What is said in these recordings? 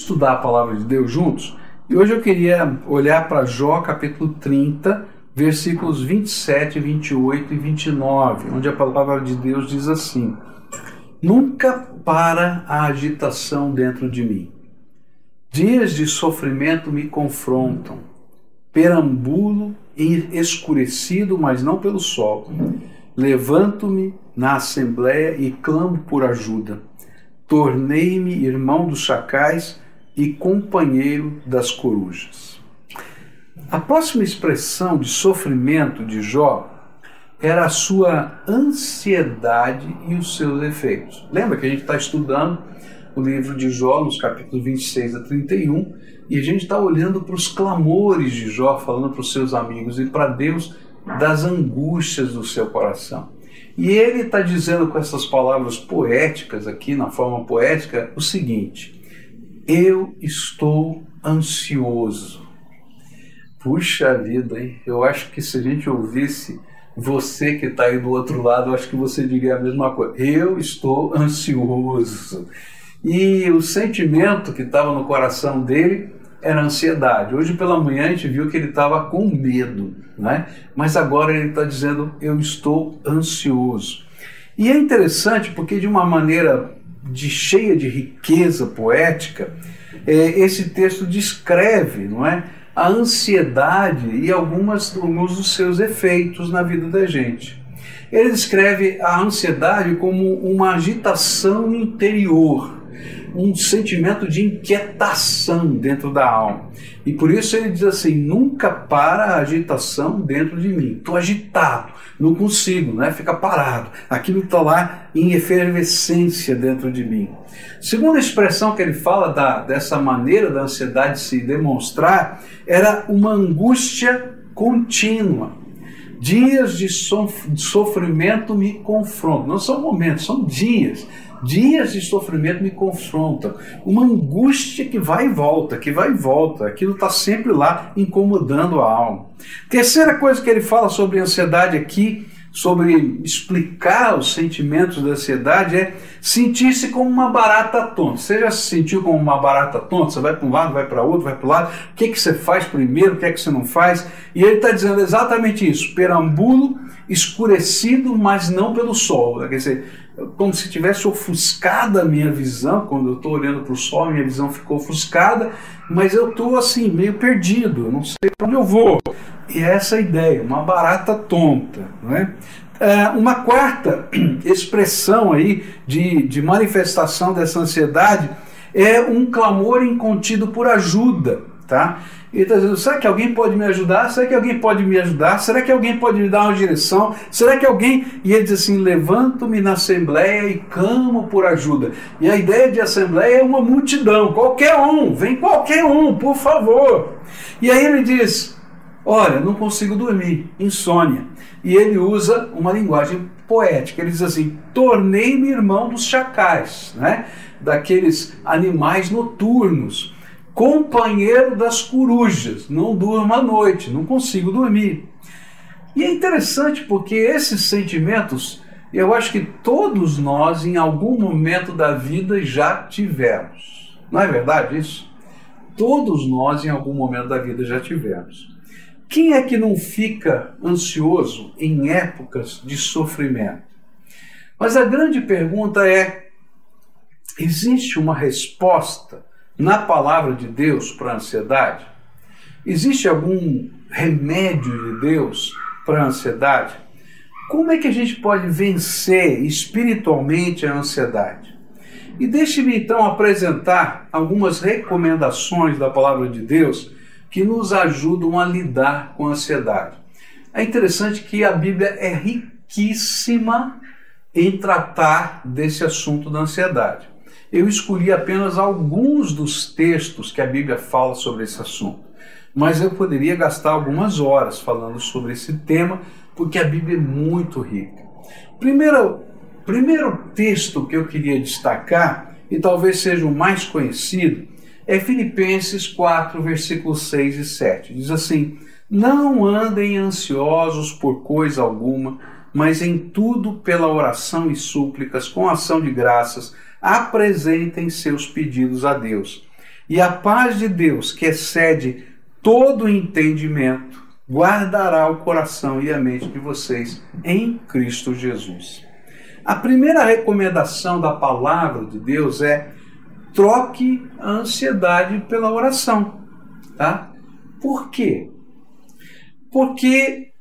estudar a palavra de Deus juntos? E hoje eu queria olhar para Jó capítulo 30, versículos 27, 28 e 29, onde a palavra de Deus diz assim: Nunca para a agitação dentro de mim. Dias de sofrimento me confrontam. Perambulo escurecido, mas não pelo sol. Levanto-me na assembleia e clamo por ajuda. Tornei-me irmão dos chacais e companheiro das corujas. A próxima expressão de sofrimento de Jó era a sua ansiedade e os seus efeitos. Lembra que a gente está estudando o livro de Jó, nos capítulos 26 a 31, e a gente está olhando para os clamores de Jó, falando para os seus amigos e para Deus das angústias do seu coração. E ele está dizendo com essas palavras poéticas aqui, na forma poética, o seguinte: Eu estou ansioso. Puxa vida, hein? Eu acho que se a gente ouvisse você que está aí do outro lado, eu acho que você diria a mesma coisa. Eu estou ansioso. E o sentimento que estava no coração dele era ansiedade. Hoje pela manhã a gente viu que ele estava com medo, né? mas agora ele está dizendo: Eu estou ansioso. E é interessante porque, de uma maneira de cheia de riqueza poética, é, esse texto descreve não é, a ansiedade e algumas, alguns dos seus efeitos na vida da gente. Ele descreve a ansiedade como uma agitação interior um sentimento de inquietação dentro da alma. E por isso ele diz assim: nunca para a agitação dentro de mim. Estou agitado, não consigo, né? fica parado. Aquilo está lá em efervescência dentro de mim. Segunda expressão que ele fala da, dessa maneira da ansiedade se demonstrar era uma angústia contínua. Dias de sofrimento me confrontam. Não são momentos, são dias Dias de sofrimento me confrontam. Uma angústia que vai e volta, que vai e volta. Aquilo está sempre lá incomodando a alma. Terceira coisa que ele fala sobre ansiedade aqui, sobre explicar os sentimentos da ansiedade, é sentir-se como uma barata tonta. Você já se sentiu como uma barata tonta? Você vai para um lado, vai para outro, vai para o lado. O que, que você faz primeiro, o que é que você não faz? E ele está dizendo exatamente isso: perambulo escurecido, mas não pelo sol. Quer dizer, como se tivesse ofuscada a minha visão, quando eu estou olhando para o sol, minha visão ficou ofuscada, mas eu estou assim, meio perdido, não sei para onde eu vou. E é essa a ideia, uma barata tonta. Não é? é uma quarta expressão aí de, de manifestação dessa ansiedade é um clamor incontido por ajuda. Tá? Ele está dizendo: será que alguém pode me ajudar? Será que alguém pode me ajudar? Será que alguém pode me dar uma direção? Será que alguém. E ele diz assim: levanto-me na assembleia e clamo por ajuda. E a ideia de assembleia é uma multidão, qualquer um, vem qualquer um, por favor. E aí ele diz: olha, não consigo dormir, insônia. E ele usa uma linguagem poética. Ele diz assim: tornei-me irmão dos chacais, né? daqueles animais noturnos companheiro das corujas, não durmo à noite, não consigo dormir. E é interessante porque esses sentimentos, eu acho que todos nós, em algum momento da vida, já tivemos. Não é verdade isso? Todos nós, em algum momento da vida, já tivemos. Quem é que não fica ansioso em épocas de sofrimento? Mas a grande pergunta é: existe uma resposta na palavra de Deus para a ansiedade? Existe algum remédio de Deus para a ansiedade? Como é que a gente pode vencer espiritualmente a ansiedade? E deixe-me então apresentar algumas recomendações da palavra de Deus que nos ajudam a lidar com a ansiedade. É interessante que a Bíblia é riquíssima em tratar desse assunto da ansiedade eu escolhi apenas alguns dos textos que a Bíblia fala sobre esse assunto. Mas eu poderia gastar algumas horas falando sobre esse tema, porque a Bíblia é muito rica. Primeiro, primeiro texto que eu queria destacar, e talvez seja o mais conhecido, é Filipenses 4, versículos 6 e 7. Diz assim: Não andem ansiosos por coisa alguma, mas em tudo pela oração e súplicas, com ação de graças, apresentem seus pedidos a Deus. E a paz de Deus, que excede todo entendimento, guardará o coração e a mente de vocês em Cristo Jesus. A primeira recomendação da palavra de Deus é troque a ansiedade pela oração, tá? Por quê? Porque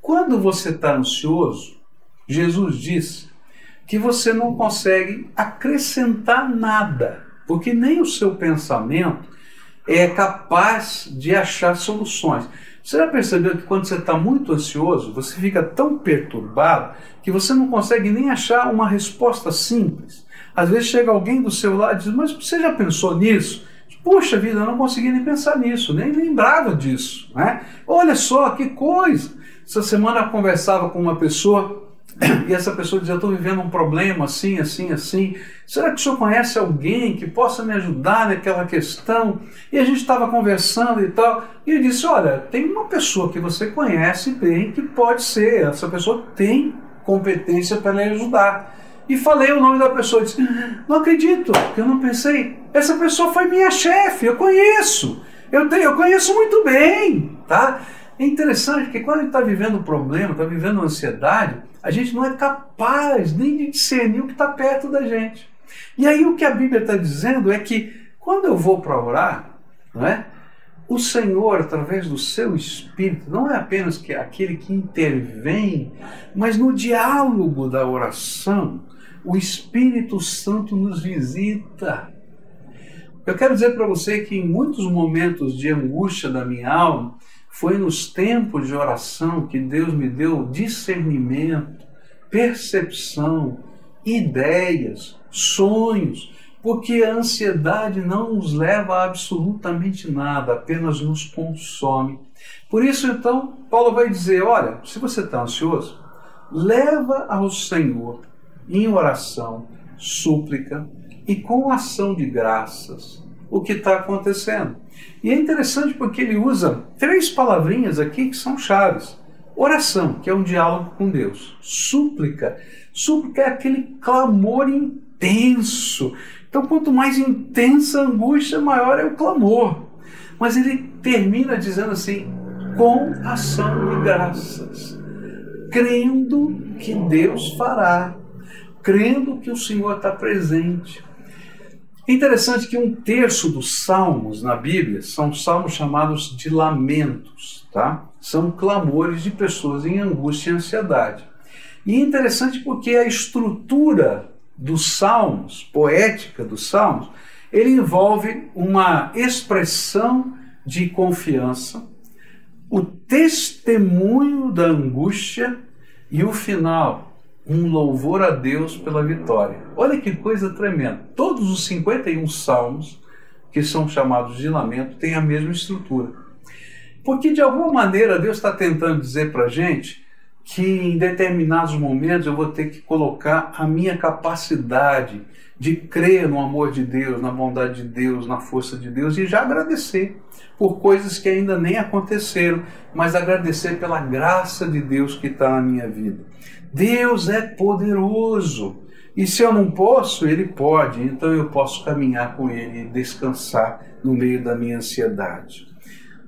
quando você está ansioso, Jesus diz que você não consegue acrescentar nada, porque nem o seu pensamento é capaz de achar soluções. Você já percebeu que quando você está muito ansioso, você fica tão perturbado que você não consegue nem achar uma resposta simples? Às vezes chega alguém do seu lado e diz: Mas você já pensou nisso? Puxa vida, eu não consegui nem pensar nisso, nem lembrava disso. Né? Olha só que coisa! Essa semana eu conversava com uma pessoa e essa pessoa dizia: Eu estou vivendo um problema assim, assim, assim. Será que o senhor conhece alguém que possa me ajudar naquela questão? E a gente estava conversando e tal. E ele disse: Olha, tem uma pessoa que você conhece bem que pode ser, essa pessoa tem competência para lhe ajudar. E falei o nome da pessoa. Disse: Não acredito, que eu não pensei. Essa pessoa foi minha chefe, eu conheço. Eu, tenho, eu conheço muito bem, tá? É interessante que quando a gente está vivendo um problema, está vivendo uma ansiedade, a gente não é capaz nem de discernir o que está perto da gente. E aí o que a Bíblia está dizendo é que quando eu vou para orar, não é? o Senhor, através do seu Espírito, não é apenas que aquele que intervém, mas no diálogo da oração, o Espírito Santo nos visita. Eu quero dizer para você que em muitos momentos de angústia da minha alma, foi nos tempos de oração que Deus me deu discernimento, percepção, ideias, sonhos, porque a ansiedade não nos leva a absolutamente nada, apenas nos consome. Por isso, então, Paulo vai dizer: olha, se você está ansioso, leva ao Senhor em oração, súplica e com ação de graças o que está acontecendo. E é interessante porque ele usa três palavrinhas aqui que são chaves. Oração, que é um diálogo com Deus. Súplica. Súplica é aquele clamor intenso. Então, quanto mais intensa a angústia, maior é o clamor. Mas ele termina dizendo assim: com ação de graças, crendo que Deus fará, crendo que o Senhor está presente, é interessante que um terço dos salmos na Bíblia são salmos chamados de lamentos, tá? São clamores de pessoas em angústia e ansiedade. E é interessante porque a estrutura dos salmos, poética dos salmos, ele envolve uma expressão de confiança, o testemunho da angústia e o final, um louvor a Deus pela vitória. Olha que coisa tremenda. Todos os 51 salmos, que são chamados de lamento, têm a mesma estrutura. Porque de alguma maneira Deus está tentando dizer para a gente que em determinados momentos eu vou ter que colocar a minha capacidade de crer no amor de Deus, na bondade de Deus, na força de Deus e já agradecer por coisas que ainda nem aconteceram, mas agradecer pela graça de Deus que está na minha vida. Deus é poderoso. E se eu não posso, Ele pode. Então eu posso caminhar com Ele e descansar no meio da minha ansiedade.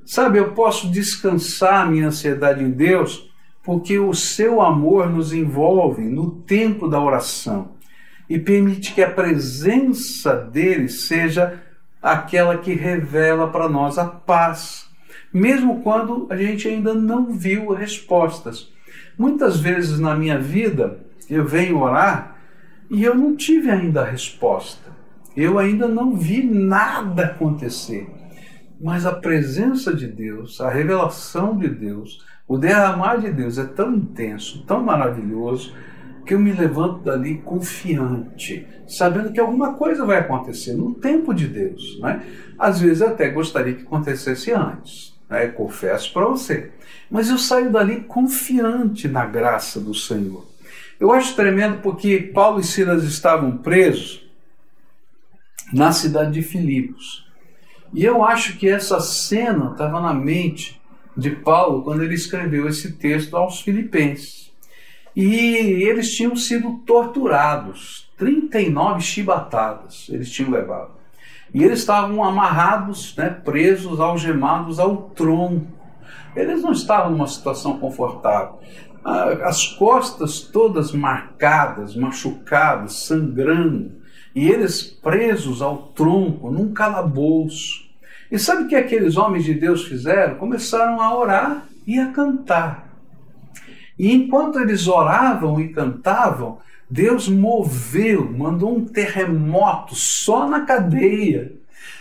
Sabe, eu posso descansar a minha ansiedade em Deus porque o seu amor nos envolve no tempo da oração e permite que a presença dele seja aquela que revela para nós a paz, mesmo quando a gente ainda não viu respostas. Muitas vezes na minha vida eu venho orar e eu não tive ainda a resposta. Eu ainda não vi nada acontecer. Mas a presença de Deus, a revelação de Deus, o derramar de Deus é tão intenso, tão maravilhoso, que eu me levanto dali confiante, sabendo que alguma coisa vai acontecer no tempo de Deus. Né? Às vezes até gostaria que acontecesse antes, né? confesso para você. Mas eu saio dali confiante na graça do Senhor. Eu acho tremendo porque Paulo e Silas estavam presos na cidade de Filipos. E eu acho que essa cena estava na mente de Paulo quando ele escreveu esse texto aos Filipenses. E eles tinham sido torturados, 39 chibatadas eles tinham levado. E eles estavam amarrados, né, presos, algemados ao tronco. Eles não estavam numa situação confortável. As costas todas marcadas, machucadas, sangrando, e eles presos ao tronco, num calabouço. E sabe o que aqueles homens de Deus fizeram? Começaram a orar e a cantar. E enquanto eles oravam e cantavam, Deus moveu, mandou um terremoto só na cadeia.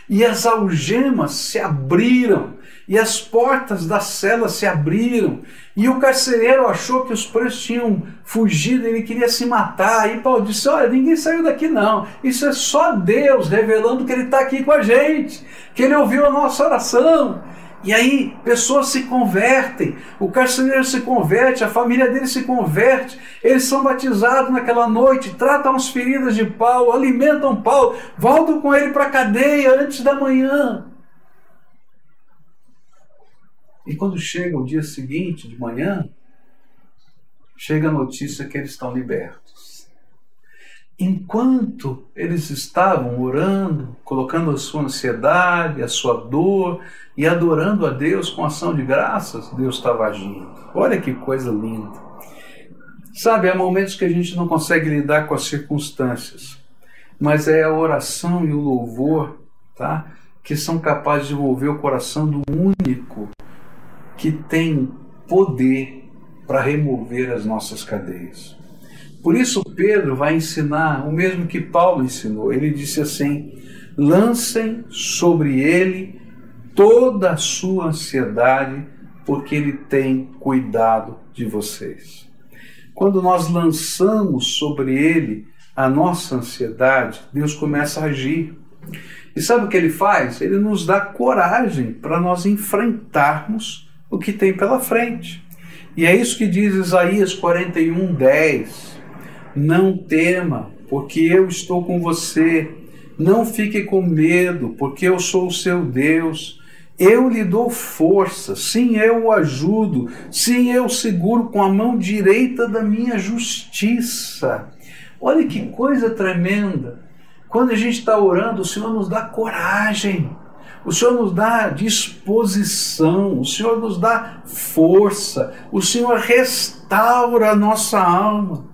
E as algemas se abriram, e as portas da cela se abriram, e o carcereiro achou que os presos tinham fugido, ele queria se matar. E Paulo disse: Olha, ninguém saiu daqui não. Isso é só Deus revelando que Ele está aqui com a gente, que Ele ouviu a nossa oração. E aí, pessoas se convertem, o carcereiro se converte, a família dele se converte, eles são batizados naquela noite, tratam as feridas de Paulo, alimentam Paulo, voltam com ele para a cadeia antes da manhã. E quando chega o dia seguinte, de manhã, chega a notícia que eles estão libertos. Enquanto eles estavam orando, colocando a sua ansiedade, a sua dor e adorando a Deus com ação de graças, Deus estava agindo. Olha que coisa linda. Sabe, há momentos que a gente não consegue lidar com as circunstâncias, mas é a oração e o louvor, tá? Que são capazes de mover o coração do único que tem poder para remover as nossas cadeias. Por isso, Pedro vai ensinar o mesmo que Paulo ensinou. Ele disse assim: lancem sobre ele toda a sua ansiedade, porque ele tem cuidado de vocês. Quando nós lançamos sobre ele a nossa ansiedade, Deus começa a agir. E sabe o que ele faz? Ele nos dá coragem para nós enfrentarmos o que tem pela frente. E é isso que diz Isaías 41, 10. Não tema, porque eu estou com você. Não fique com medo, porque eu sou o seu Deus. Eu lhe dou força, sim, eu o ajudo, sim, eu seguro com a mão direita da minha justiça. Olha que coisa tremenda. Quando a gente está orando, o Senhor nos dá coragem o Senhor nos dá disposição, o Senhor nos dá força, o Senhor restaura a nossa alma.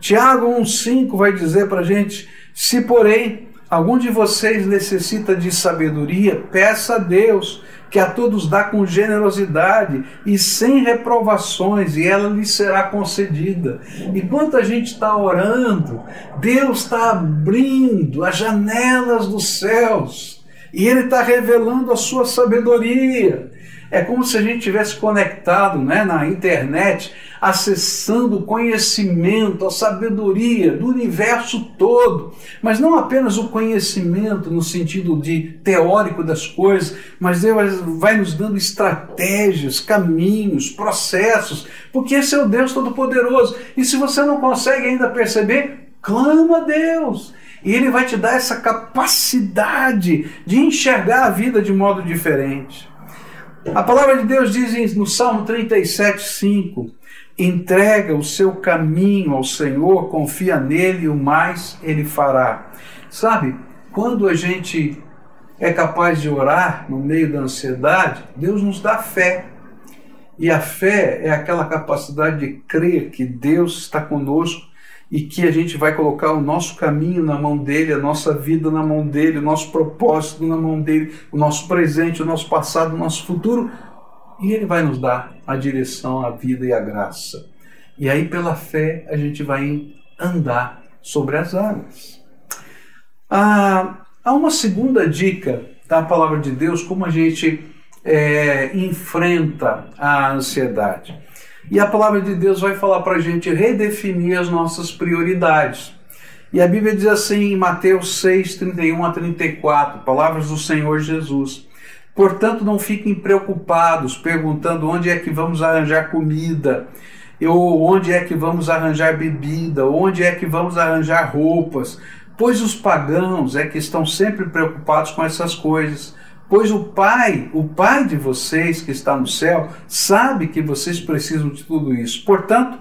Tiago 1,5 vai dizer para a gente: se porém algum de vocês necessita de sabedoria, peça a Deus, que a todos dá com generosidade e sem reprovações, e ela lhe será concedida. Enquanto a gente está orando, Deus está abrindo as janelas dos céus e ele está revelando a sua sabedoria. É como se a gente tivesse conectado né, na internet, acessando o conhecimento, a sabedoria do universo todo. Mas não apenas o conhecimento no sentido de teórico das coisas, mas Deus vai nos dando estratégias, caminhos, processos, porque esse é o Deus Todo-Poderoso. E se você não consegue ainda perceber, clama a Deus. E ele vai te dar essa capacidade de enxergar a vida de modo diferente. A palavra de Deus diz no Salmo 37, 5: entrega o seu caminho ao Senhor, confia nele e o mais ele fará. Sabe, quando a gente é capaz de orar no meio da ansiedade, Deus nos dá fé. E a fé é aquela capacidade de crer que Deus está conosco e que a gente vai colocar o nosso caminho na mão dele, a nossa vida na mão dele, o nosso propósito na mão dele, o nosso presente, o nosso passado, o nosso futuro, e ele vai nos dar a direção, a vida e a graça. E aí, pela fé, a gente vai andar sobre as águas. Ah, há uma segunda dica da palavra de Deus, como a gente é, enfrenta a ansiedade. E a palavra de Deus vai falar para a gente redefinir as nossas prioridades. E a Bíblia diz assim em Mateus 6, 31 a 34, palavras do Senhor Jesus. Portanto, não fiquem preocupados, perguntando onde é que vamos arranjar comida, ou onde é que vamos arranjar bebida, onde é que vamos arranjar roupas, pois os pagãos é que estão sempre preocupados com essas coisas pois o Pai, o Pai de vocês que está no céu, sabe que vocês precisam de tudo isso. Portanto,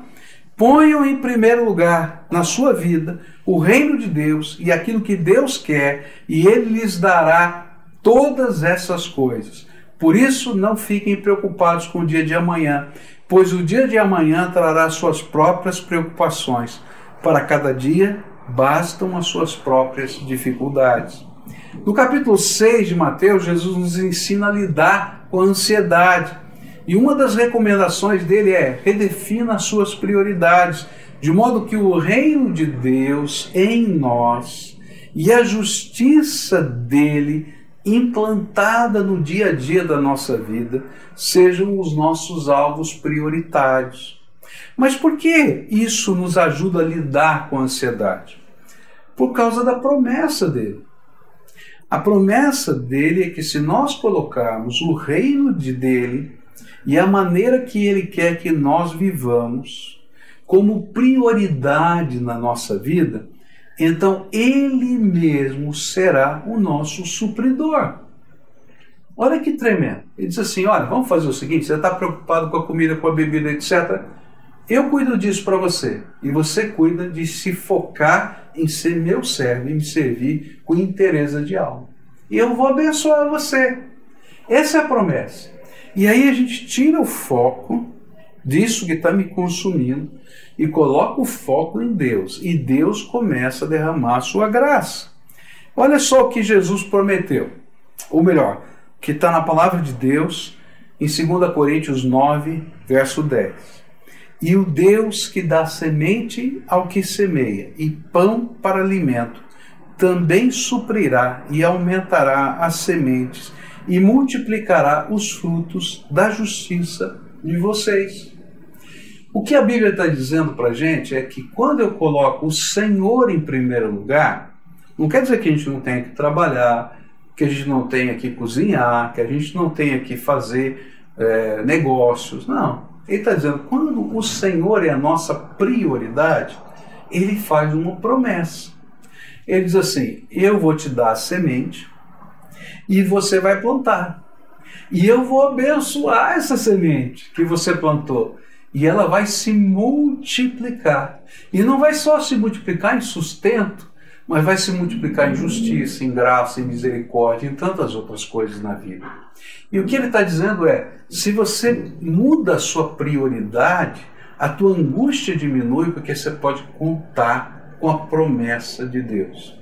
Ponham em primeiro lugar na sua vida o reino de Deus e aquilo que Deus quer, e Ele lhes dará todas essas coisas. Por isso, não fiquem preocupados com o dia de amanhã, pois o dia de amanhã trará suas próprias preocupações. Para cada dia bastam as suas próprias dificuldades. No capítulo 6 de Mateus, Jesus nos ensina a lidar com a ansiedade. E uma das recomendações dele é redefina as suas prioridades, de modo que o reino de Deus em nós e a justiça dele implantada no dia a dia da nossa vida sejam os nossos alvos prioritários. Mas por que isso nos ajuda a lidar com a ansiedade? Por causa da promessa dele. A promessa dele é que se nós colocarmos o reino de dele e a maneira que ele quer que nós vivamos como prioridade na nossa vida, então ele mesmo será o nosso supridor. Olha que tremendo. Ele diz assim: olha, vamos fazer o seguinte: você está preocupado com a comida, com a bebida, etc. Eu cuido disso para você. E você cuida de se focar em ser meu servo e me servir com interesse de alma. E eu vou abençoar você. Essa é a promessa. E aí a gente tira o foco disso que está me consumindo e coloca o foco em Deus. E Deus começa a derramar a sua graça. Olha só o que Jesus prometeu. Ou melhor, que está na palavra de Deus em 2 Coríntios 9, verso 10. E o Deus que dá semente ao que semeia e pão para alimento, também suprirá e aumentará as sementes e multiplicará os frutos da justiça de vocês. O que a Bíblia está dizendo para a gente é que quando eu coloco o Senhor em primeiro lugar, não quer dizer que a gente não tenha que trabalhar, que a gente não tenha que cozinhar, que a gente não tenha que fazer é, negócios. Não. Ele está dizendo, quando o Senhor é a nossa prioridade, ele faz uma promessa. Ele diz assim: Eu vou te dar a semente e você vai plantar. E eu vou abençoar essa semente que você plantou e ela vai se multiplicar. E não vai só se multiplicar em sustento, mas vai se multiplicar em justiça, em graça, em misericórdia, em tantas outras coisas na vida. E o que ele está dizendo é: se você muda a sua prioridade, a tua angústia diminui, porque você pode contar com a promessa de Deus.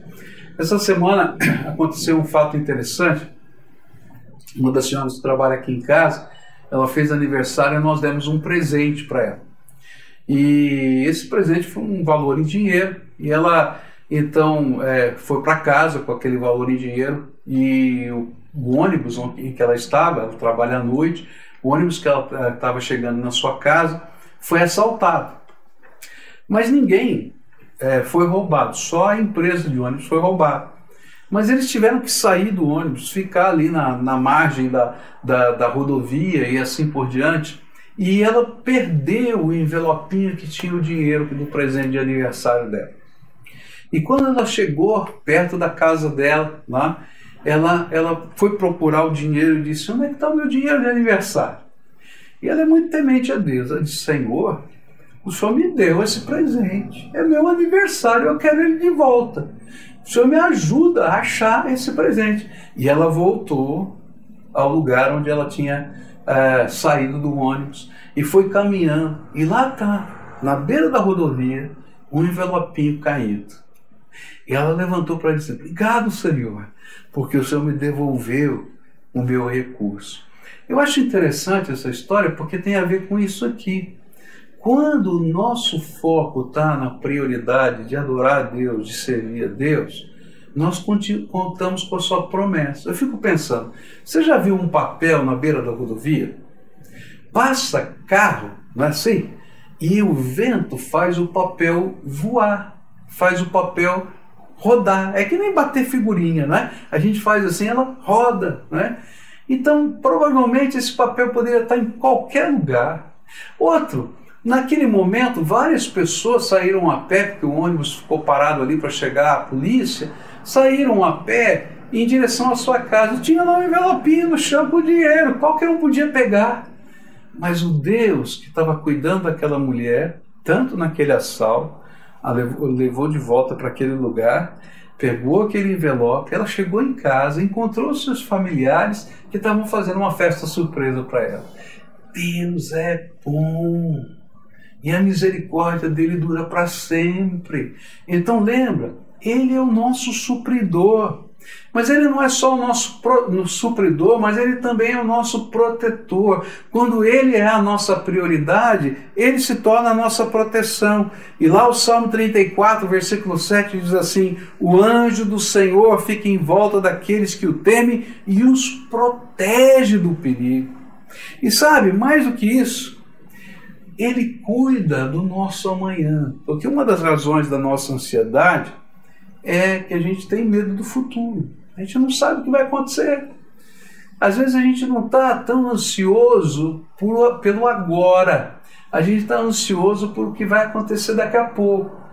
Essa semana aconteceu um fato interessante. Uma das senhoras que trabalha aqui em casa, ela fez aniversário e nós demos um presente para ela. E esse presente foi um valor em dinheiro e ela então é, foi para casa com aquele valor em dinheiro e o, o, ônibus em que ela estava, ela trabalha à noite, o ônibus que ela estava chegando na sua casa foi assaltado. Mas ninguém é, foi roubado, só a empresa de ônibus foi roubada. Mas eles tiveram que sair do ônibus, ficar ali na, na margem da, da, da rodovia e assim por diante. E ela perdeu o envelopinho que tinha o dinheiro do presente de aniversário dela. E quando ela chegou perto da casa dela, lá, ela, ela foi procurar o dinheiro e disse: Onde é que está o meu dinheiro de aniversário? E ela é muito temente a Deus. Ela disse: Senhor, o Senhor me deu esse presente. É meu aniversário, eu quero ele de volta. O Senhor me ajuda a achar esse presente. E ela voltou ao lugar onde ela tinha é, saído do ônibus e foi caminhando. E lá está, na beira da rodovia, um envelopinho caído. E ela levantou para dizer: Obrigado, Senhor, porque o Senhor me devolveu o meu recurso. Eu acho interessante essa história porque tem a ver com isso aqui. Quando o nosso foco está na prioridade de adorar a Deus, de servir a Deus, nós contamos com a sua promessa. Eu fico pensando, você já viu um papel na beira da rodovia? Passa carro, não é assim? E o vento faz o papel voar, faz o papel rodar. É que nem bater figurinha, né? A gente faz assim, ela roda, né? Então, provavelmente esse papel poderia estar em qualquer lugar. Outro, Naquele momento, várias pessoas saíram a pé, porque o ônibus ficou parado ali para chegar a polícia, saíram a pé em direção à sua casa. Tinha lá um envelopinho no chão com dinheiro, qualquer um podia pegar. Mas o Deus que estava cuidando daquela mulher tanto naquele assalto, a levou, levou de volta para aquele lugar, pegou aquele envelope, ela chegou em casa, encontrou seus familiares que estavam fazendo uma festa surpresa para ela. Deus é bom e a misericórdia dele dura para sempre. Então lembra, ele é o nosso supridor. Mas ele não é só o nosso pro, supridor, mas ele também é o nosso protetor. Quando ele é a nossa prioridade, ele se torna a nossa proteção. E lá o Salmo 34, versículo 7 diz assim: O anjo do Senhor fica em volta daqueles que o temem e os protege do perigo. E sabe, mais do que isso, ele cuida do nosso amanhã. Porque uma das razões da nossa ansiedade é que a gente tem medo do futuro. A gente não sabe o que vai acontecer. Às vezes a gente não está tão ansioso por, pelo agora. A gente está ansioso por o que vai acontecer daqui a pouco.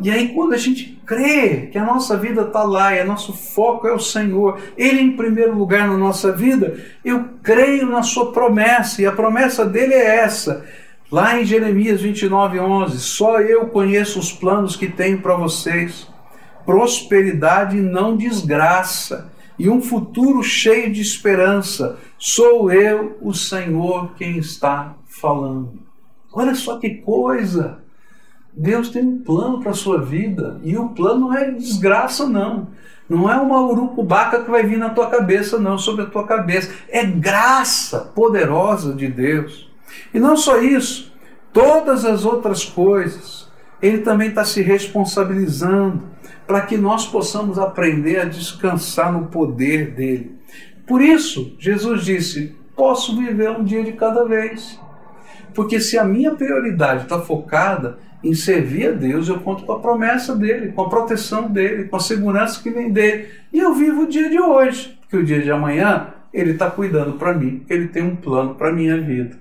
E aí, quando a gente crê que a nossa vida está lá e o nosso foco é o Senhor, Ele em primeiro lugar na nossa vida, eu creio na Sua promessa, e a promessa dele é essa. Lá em Jeremias 29, 11: Só eu conheço os planos que tenho para vocês prosperidade e não desgraça, e um futuro cheio de esperança. Sou eu, o Senhor, quem está falando. Olha só que coisa! Deus tem um plano para a sua vida, e o plano não é desgraça, não. Não é uma urucubaca que vai vir na tua cabeça, não, sobre a tua cabeça. É graça poderosa de Deus. E não só isso, todas as outras coisas, Ele também está se responsabilizando para que nós possamos aprender a descansar no poder dele. Por isso, Jesus disse: posso viver um dia de cada vez. Porque se a minha prioridade está focada em servir a Deus, eu conto com a promessa dele, com a proteção dele, com a segurança que vem dele. E eu vivo o dia de hoje, porque o dia de amanhã ele está cuidando para mim, ele tem um plano para a minha vida.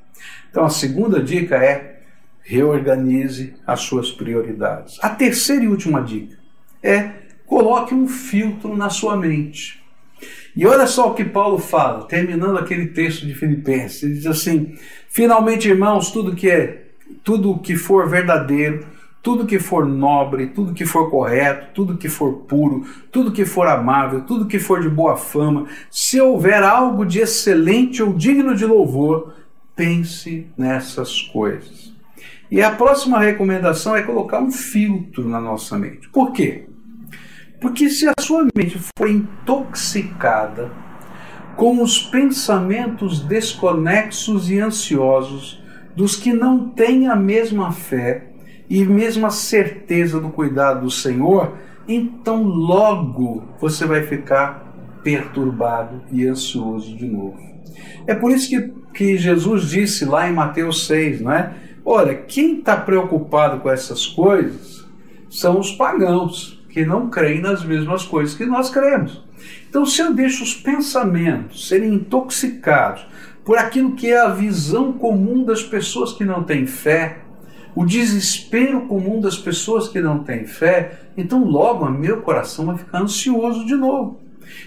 Então a segunda dica é reorganize as suas prioridades. A terceira e última dica é coloque um filtro na sua mente. E olha só o que Paulo fala, terminando aquele texto de Filipenses. Ele diz assim: Finalmente, irmãos, tudo que é, tudo que for verdadeiro, tudo que for nobre, tudo que for correto, tudo que for puro, tudo que for amável, tudo que for de boa fama, se houver algo de excelente ou digno de louvor, pense nessas coisas. E a próxima recomendação é colocar um filtro na nossa mente. Por quê? Porque se a sua mente for intoxicada com os pensamentos desconexos e ansiosos dos que não têm a mesma fé e mesma certeza do cuidado do Senhor, então logo você vai ficar perturbado e ansioso de novo. É por isso que, que Jesus disse lá em Mateus 6, não é? Olha, quem está preocupado com essas coisas são os pagãos que não creem nas mesmas coisas que nós cremos. Então, se eu deixo os pensamentos serem intoxicados por aquilo que é a visão comum das pessoas que não têm fé, o desespero comum das pessoas que não têm fé, então logo o meu coração vai ficar ansioso de novo.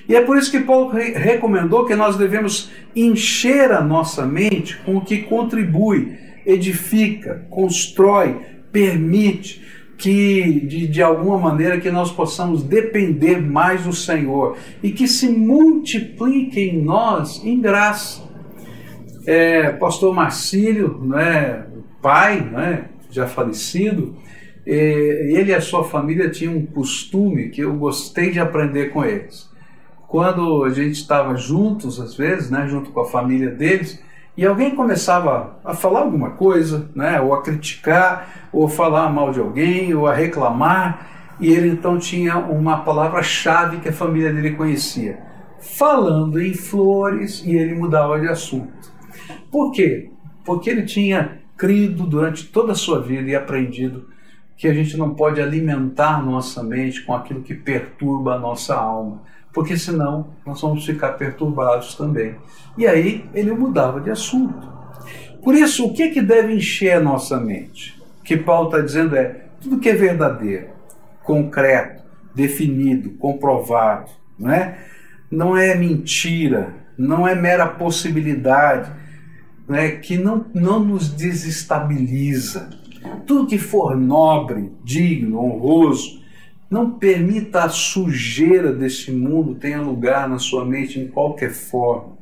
E é por isso que Paulo re recomendou que nós devemos encher a nossa mente com o que contribui, edifica, constrói, permite, que de, de alguma maneira que nós possamos depender mais do Senhor e que se multiplique em nós em graça. É, pastor Marcílio, né, pai, né, já falecido, é, ele e a sua família tinham um costume que eu gostei de aprender com eles. Quando a gente estava juntos, às vezes, né, junto com a família deles, e alguém começava a falar alguma coisa, né, ou a criticar, ou falar mal de alguém, ou a reclamar, e ele então tinha uma palavra-chave que a família dele conhecia. Falando em flores, e ele mudava de assunto. Por quê? Porque ele tinha crido durante toda a sua vida e aprendido que a gente não pode alimentar nossa mente com aquilo que perturba a nossa alma porque senão nós vamos ficar perturbados também. E aí ele mudava de assunto. Por isso, o que, que deve encher a nossa mente? O que Paulo está dizendo é tudo que é verdadeiro, concreto, definido, comprovado, não é? Não é mentira, não é mera possibilidade, né, que não, não nos desestabiliza. tudo que for nobre, digno, honroso, não permita a sujeira desse mundo tenha lugar na sua mente em qualquer forma.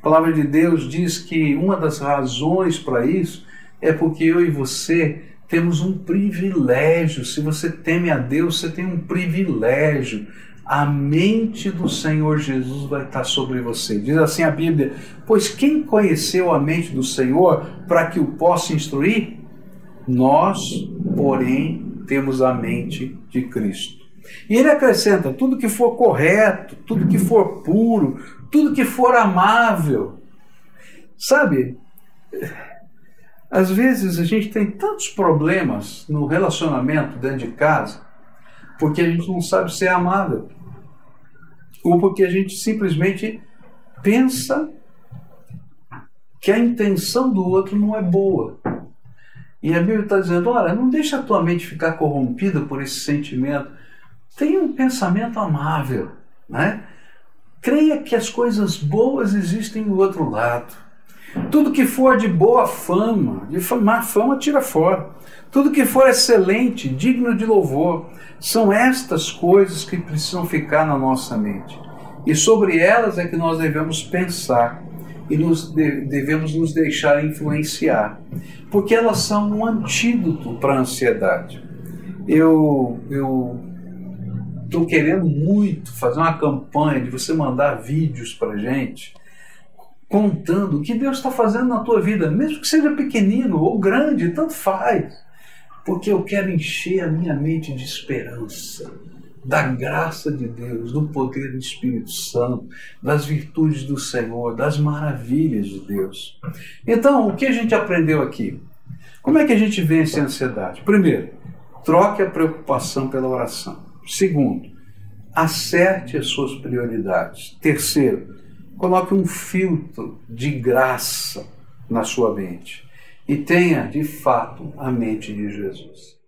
A palavra de Deus diz que uma das razões para isso é porque eu e você temos um privilégio. Se você teme a Deus, você tem um privilégio. A mente do Senhor Jesus vai estar sobre você. Diz assim a Bíblia: Pois quem conheceu a mente do Senhor para que o possa instruir? Nós, porém, temos a mente de Cristo. E ele acrescenta: tudo que for correto, tudo que for puro, tudo que for amável. Sabe, às vezes a gente tem tantos problemas no relacionamento dentro de casa porque a gente não sabe ser amável ou porque a gente simplesmente pensa que a intenção do outro não é boa. E a Bíblia está dizendo: olha, não deixa a tua mente ficar corrompida por esse sentimento. Tenha um pensamento amável, né? Creia que as coisas boas existem do outro lado. Tudo que for de boa fama, de má fama, tira fora. Tudo que for excelente, digno de louvor, são estas coisas que precisam ficar na nossa mente. E sobre elas é que nós devemos pensar e nos devemos nos deixar influenciar, porque elas são um antídoto para a ansiedade. Eu eu estou querendo muito fazer uma campanha de você mandar vídeos para gente contando o que Deus está fazendo na tua vida, mesmo que seja pequenino ou grande, tanto faz, porque eu quero encher a minha mente de esperança da graça de Deus, do poder do Espírito Santo, das virtudes do Senhor, das maravilhas de Deus. Então, o que a gente aprendeu aqui? Como é que a gente vence a ansiedade? Primeiro, troque a preocupação pela oração. Segundo, acerte as suas prioridades. Terceiro, coloque um filtro de graça na sua mente e tenha, de fato, a mente de Jesus.